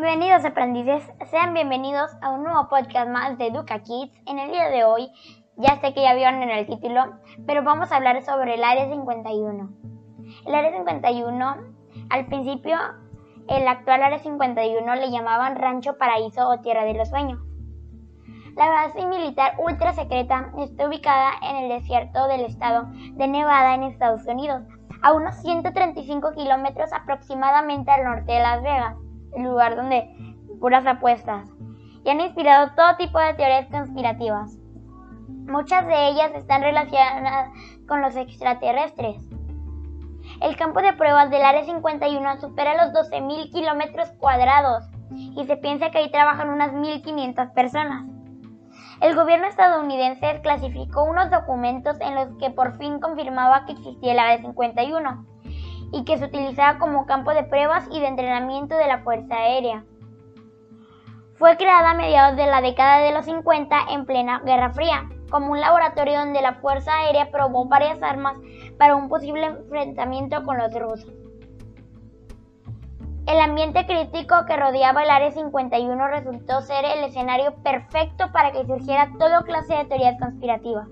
Bienvenidos aprendices, sean bienvenidos a un nuevo podcast más de Educa Kids. En el día de hoy, ya sé que ya vieron en el título, pero vamos a hablar sobre el Área 51. El Área 51, al principio, el actual Área 51 le llamaban Rancho Paraíso o Tierra de los Sueños. La base militar ultra secreta está ubicada en el desierto del estado de Nevada en Estados Unidos, a unos 135 kilómetros aproximadamente al norte de Las Vegas lugar donde puras apuestas, y han inspirado todo tipo de teorías conspirativas. Muchas de ellas están relacionadas con los extraterrestres. El campo de pruebas del Área 51 supera los 12.000 kilómetros cuadrados y se piensa que ahí trabajan unas 1.500 personas. El gobierno estadounidense clasificó unos documentos en los que por fin confirmaba que existía el Área 51 y que se utilizaba como campo de pruebas y de entrenamiento de la Fuerza Aérea. Fue creada a mediados de la década de los 50 en plena Guerra Fría, como un laboratorio donde la Fuerza Aérea probó varias armas para un posible enfrentamiento con los rusos. El ambiente crítico que rodeaba el Área 51 resultó ser el escenario perfecto para que surgiera toda clase de teorías conspirativas.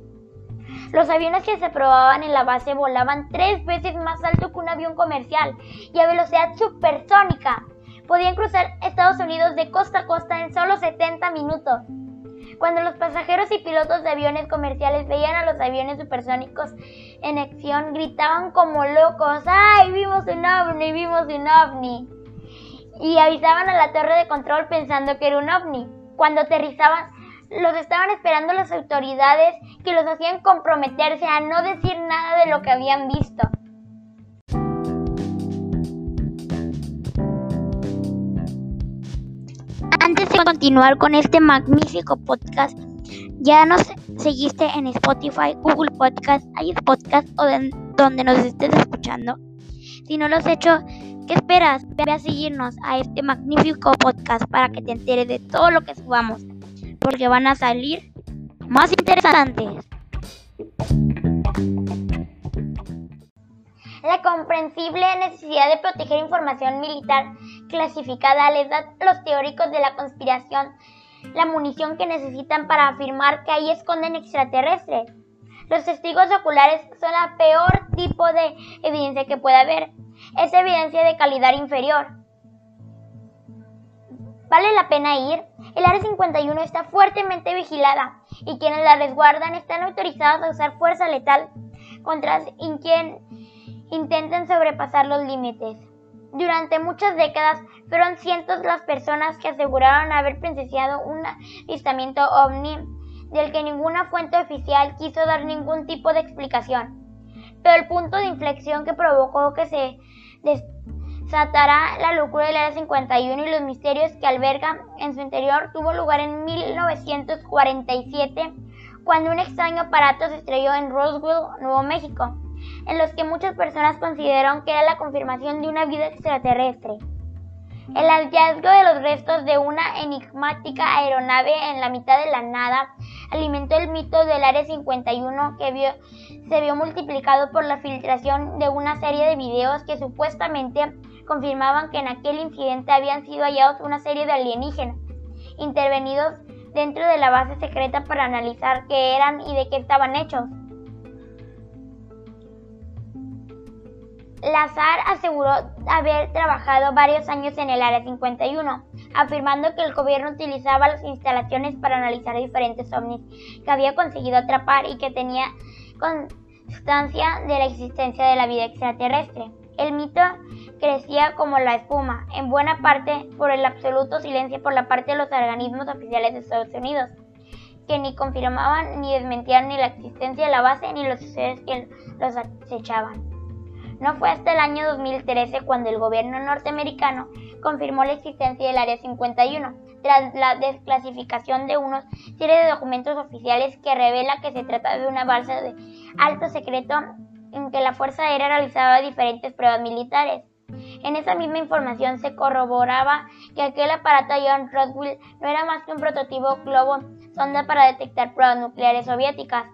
Los aviones que se probaban en la base volaban tres veces más alto que un avión comercial y a velocidad supersónica. Podían cruzar Estados Unidos de costa a costa en solo 70 minutos. Cuando los pasajeros y pilotos de aviones comerciales veían a los aviones supersónicos en acción, gritaban como locos, ¡ay, vimos un ovni, vimos un ovni! Y avisaban a la torre de control pensando que era un ovni. Cuando aterrizaban, los estaban esperando las autoridades que los hacían comprometerse a no decir nada de lo que habían visto. Antes de continuar con este magnífico podcast, ya nos seguiste en Spotify, Google Podcast, iPod Podcast o donde nos estés escuchando. Si no lo has hecho, ¿qué esperas? Ve a seguirnos a este magnífico podcast para que te enteres de todo lo que subamos porque van a salir más interesantes. La comprensible necesidad de proteger información militar clasificada les da a los teóricos de la conspiración la munición que necesitan para afirmar que ahí esconden extraterrestres. Los testigos oculares son el peor tipo de evidencia que puede haber. Es evidencia de calidad inferior. ¿Vale la pena ir? El Área 51 está fuertemente vigilada y quienes la resguardan están autorizados a usar fuerza letal contra quien intenten sobrepasar los límites. Durante muchas décadas fueron cientos las personas que aseguraron haber presenciado un avistamiento ovni del que ninguna fuente oficial quiso dar ningún tipo de explicación. Pero el punto de inflexión que provocó que se Satará la locura del Área 51 y los misterios que alberga en su interior tuvo lugar en 1947, cuando un extraño aparato se estrelló en Roswell, Nuevo México, en los que muchas personas consideraron que era la confirmación de una vida extraterrestre. El hallazgo de los restos de una enigmática aeronave en la mitad de la nada alimentó el mito del Área 51 que se vio multiplicado por la filtración de una serie de videos que supuestamente confirmaban que en aquel incidente habían sido hallados una serie de alienígenas intervenidos dentro de la base secreta para analizar qué eran y de qué estaban hechos. Lazar aseguró haber trabajado varios años en el Área 51, afirmando que el gobierno utilizaba las instalaciones para analizar diferentes ovnis que había conseguido atrapar y que tenía constancia de la existencia de la vida extraterrestre. El mito crecía como la espuma, en buena parte por el absoluto silencio por la parte de los organismos oficiales de Estados Unidos, que ni confirmaban ni desmentían ni la existencia de la base ni los sucesos que los acechaban. No fue hasta el año 2013 cuando el gobierno norteamericano confirmó la existencia del Área 51, tras la desclasificación de unos serie de documentos oficiales que revela que se trata de una balsa de alto secreto en que la Fuerza Aérea realizaba diferentes pruebas militares. En esa misma información se corroboraba que aquel aparato John Roswell no era más que un prototipo globo sonda para detectar pruebas nucleares soviéticas.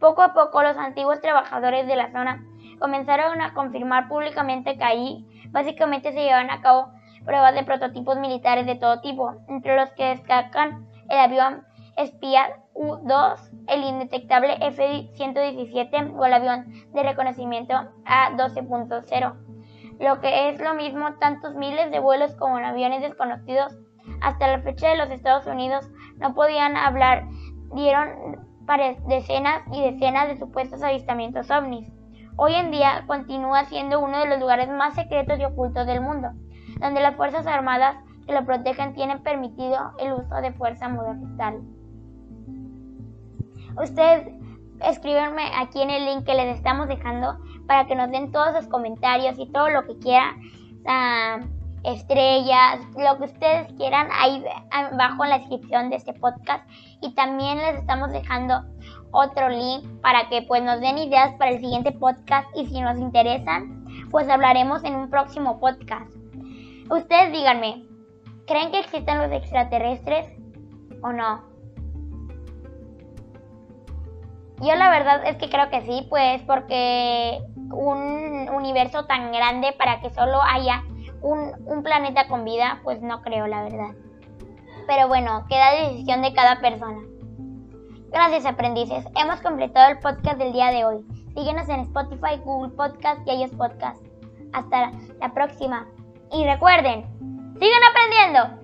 Poco a poco los antiguos trabajadores de la zona comenzaron a confirmar públicamente que allí básicamente se llevaban a cabo pruebas de prototipos militares de todo tipo, entre los que destacan el avión espía U-2, el indetectable F-117 o el avión de reconocimiento A-12.0. Lo que es lo mismo, tantos miles de vuelos como en aviones desconocidos hasta la fecha de los Estados Unidos no podían hablar, dieron decenas y decenas de supuestos avistamientos ovnis. Hoy en día continúa siendo uno de los lugares más secretos y ocultos del mundo, donde las Fuerzas Armadas que lo protegen tienen permitido el uso de fuerza mortal. Ustedes escríbanme aquí en el link que les estamos dejando para que nos den todos sus comentarios y todo lo que quieran. Estrellas, lo que ustedes quieran ahí abajo en la descripción de este podcast. Y también les estamos dejando otro link para que pues nos den ideas para el siguiente podcast y si nos interesan, pues hablaremos en un próximo podcast. Ustedes díganme, ¿creen que existen los extraterrestres o no? Yo la verdad es que creo que sí, pues porque un universo tan grande para que solo haya un, planeta con vida, pues no creo, la verdad. Pero bueno, queda decisión de cada persona. Gracias aprendices, hemos completado el podcast del día de hoy. Síguenos en Spotify, Google Podcast y ellos Podcast. Hasta la próxima. Y recuerden, sigan aprendiendo.